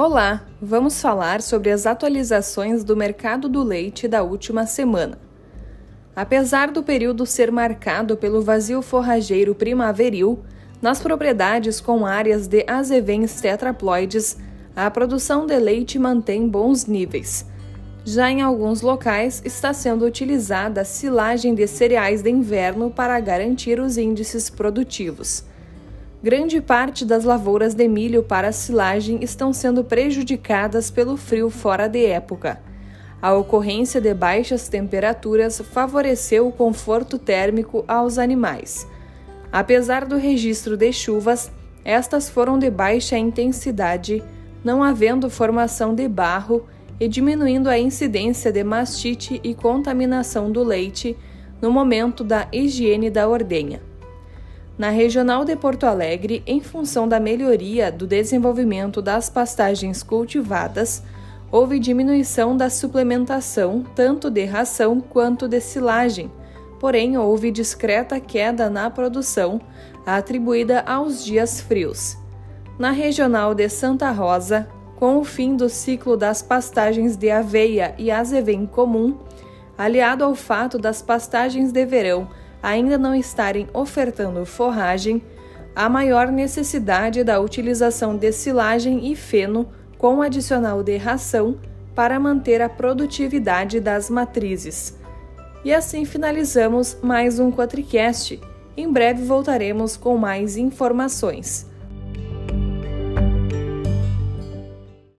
Olá, vamos falar sobre as atualizações do mercado do leite da última semana. Apesar do período ser marcado pelo vazio forrageiro primaveril, nas propriedades com áreas de azevens tetraploides, a produção de leite mantém bons níveis. Já em alguns locais está sendo utilizada a silagem de cereais de inverno para garantir os índices produtivos. Grande parte das lavouras de milho para silagem estão sendo prejudicadas pelo frio fora de época. A ocorrência de baixas temperaturas favoreceu o conforto térmico aos animais. Apesar do registro de chuvas, estas foram de baixa intensidade, não havendo formação de barro e diminuindo a incidência de mastite e contaminação do leite no momento da higiene da ordenha. Na Regional de Porto Alegre, em função da melhoria do desenvolvimento das pastagens cultivadas, houve diminuição da suplementação tanto de ração quanto de silagem, porém houve discreta queda na produção, atribuída aos dias frios. Na Regional de Santa Rosa, com o fim do ciclo das pastagens de aveia e azevém comum, aliado ao fato das pastagens de verão ainda não estarem ofertando forragem, há maior necessidade da utilização de silagem e feno com adicional de ração para manter a produtividade das matrizes. E assim finalizamos mais um Quatricast. Em breve voltaremos com mais informações.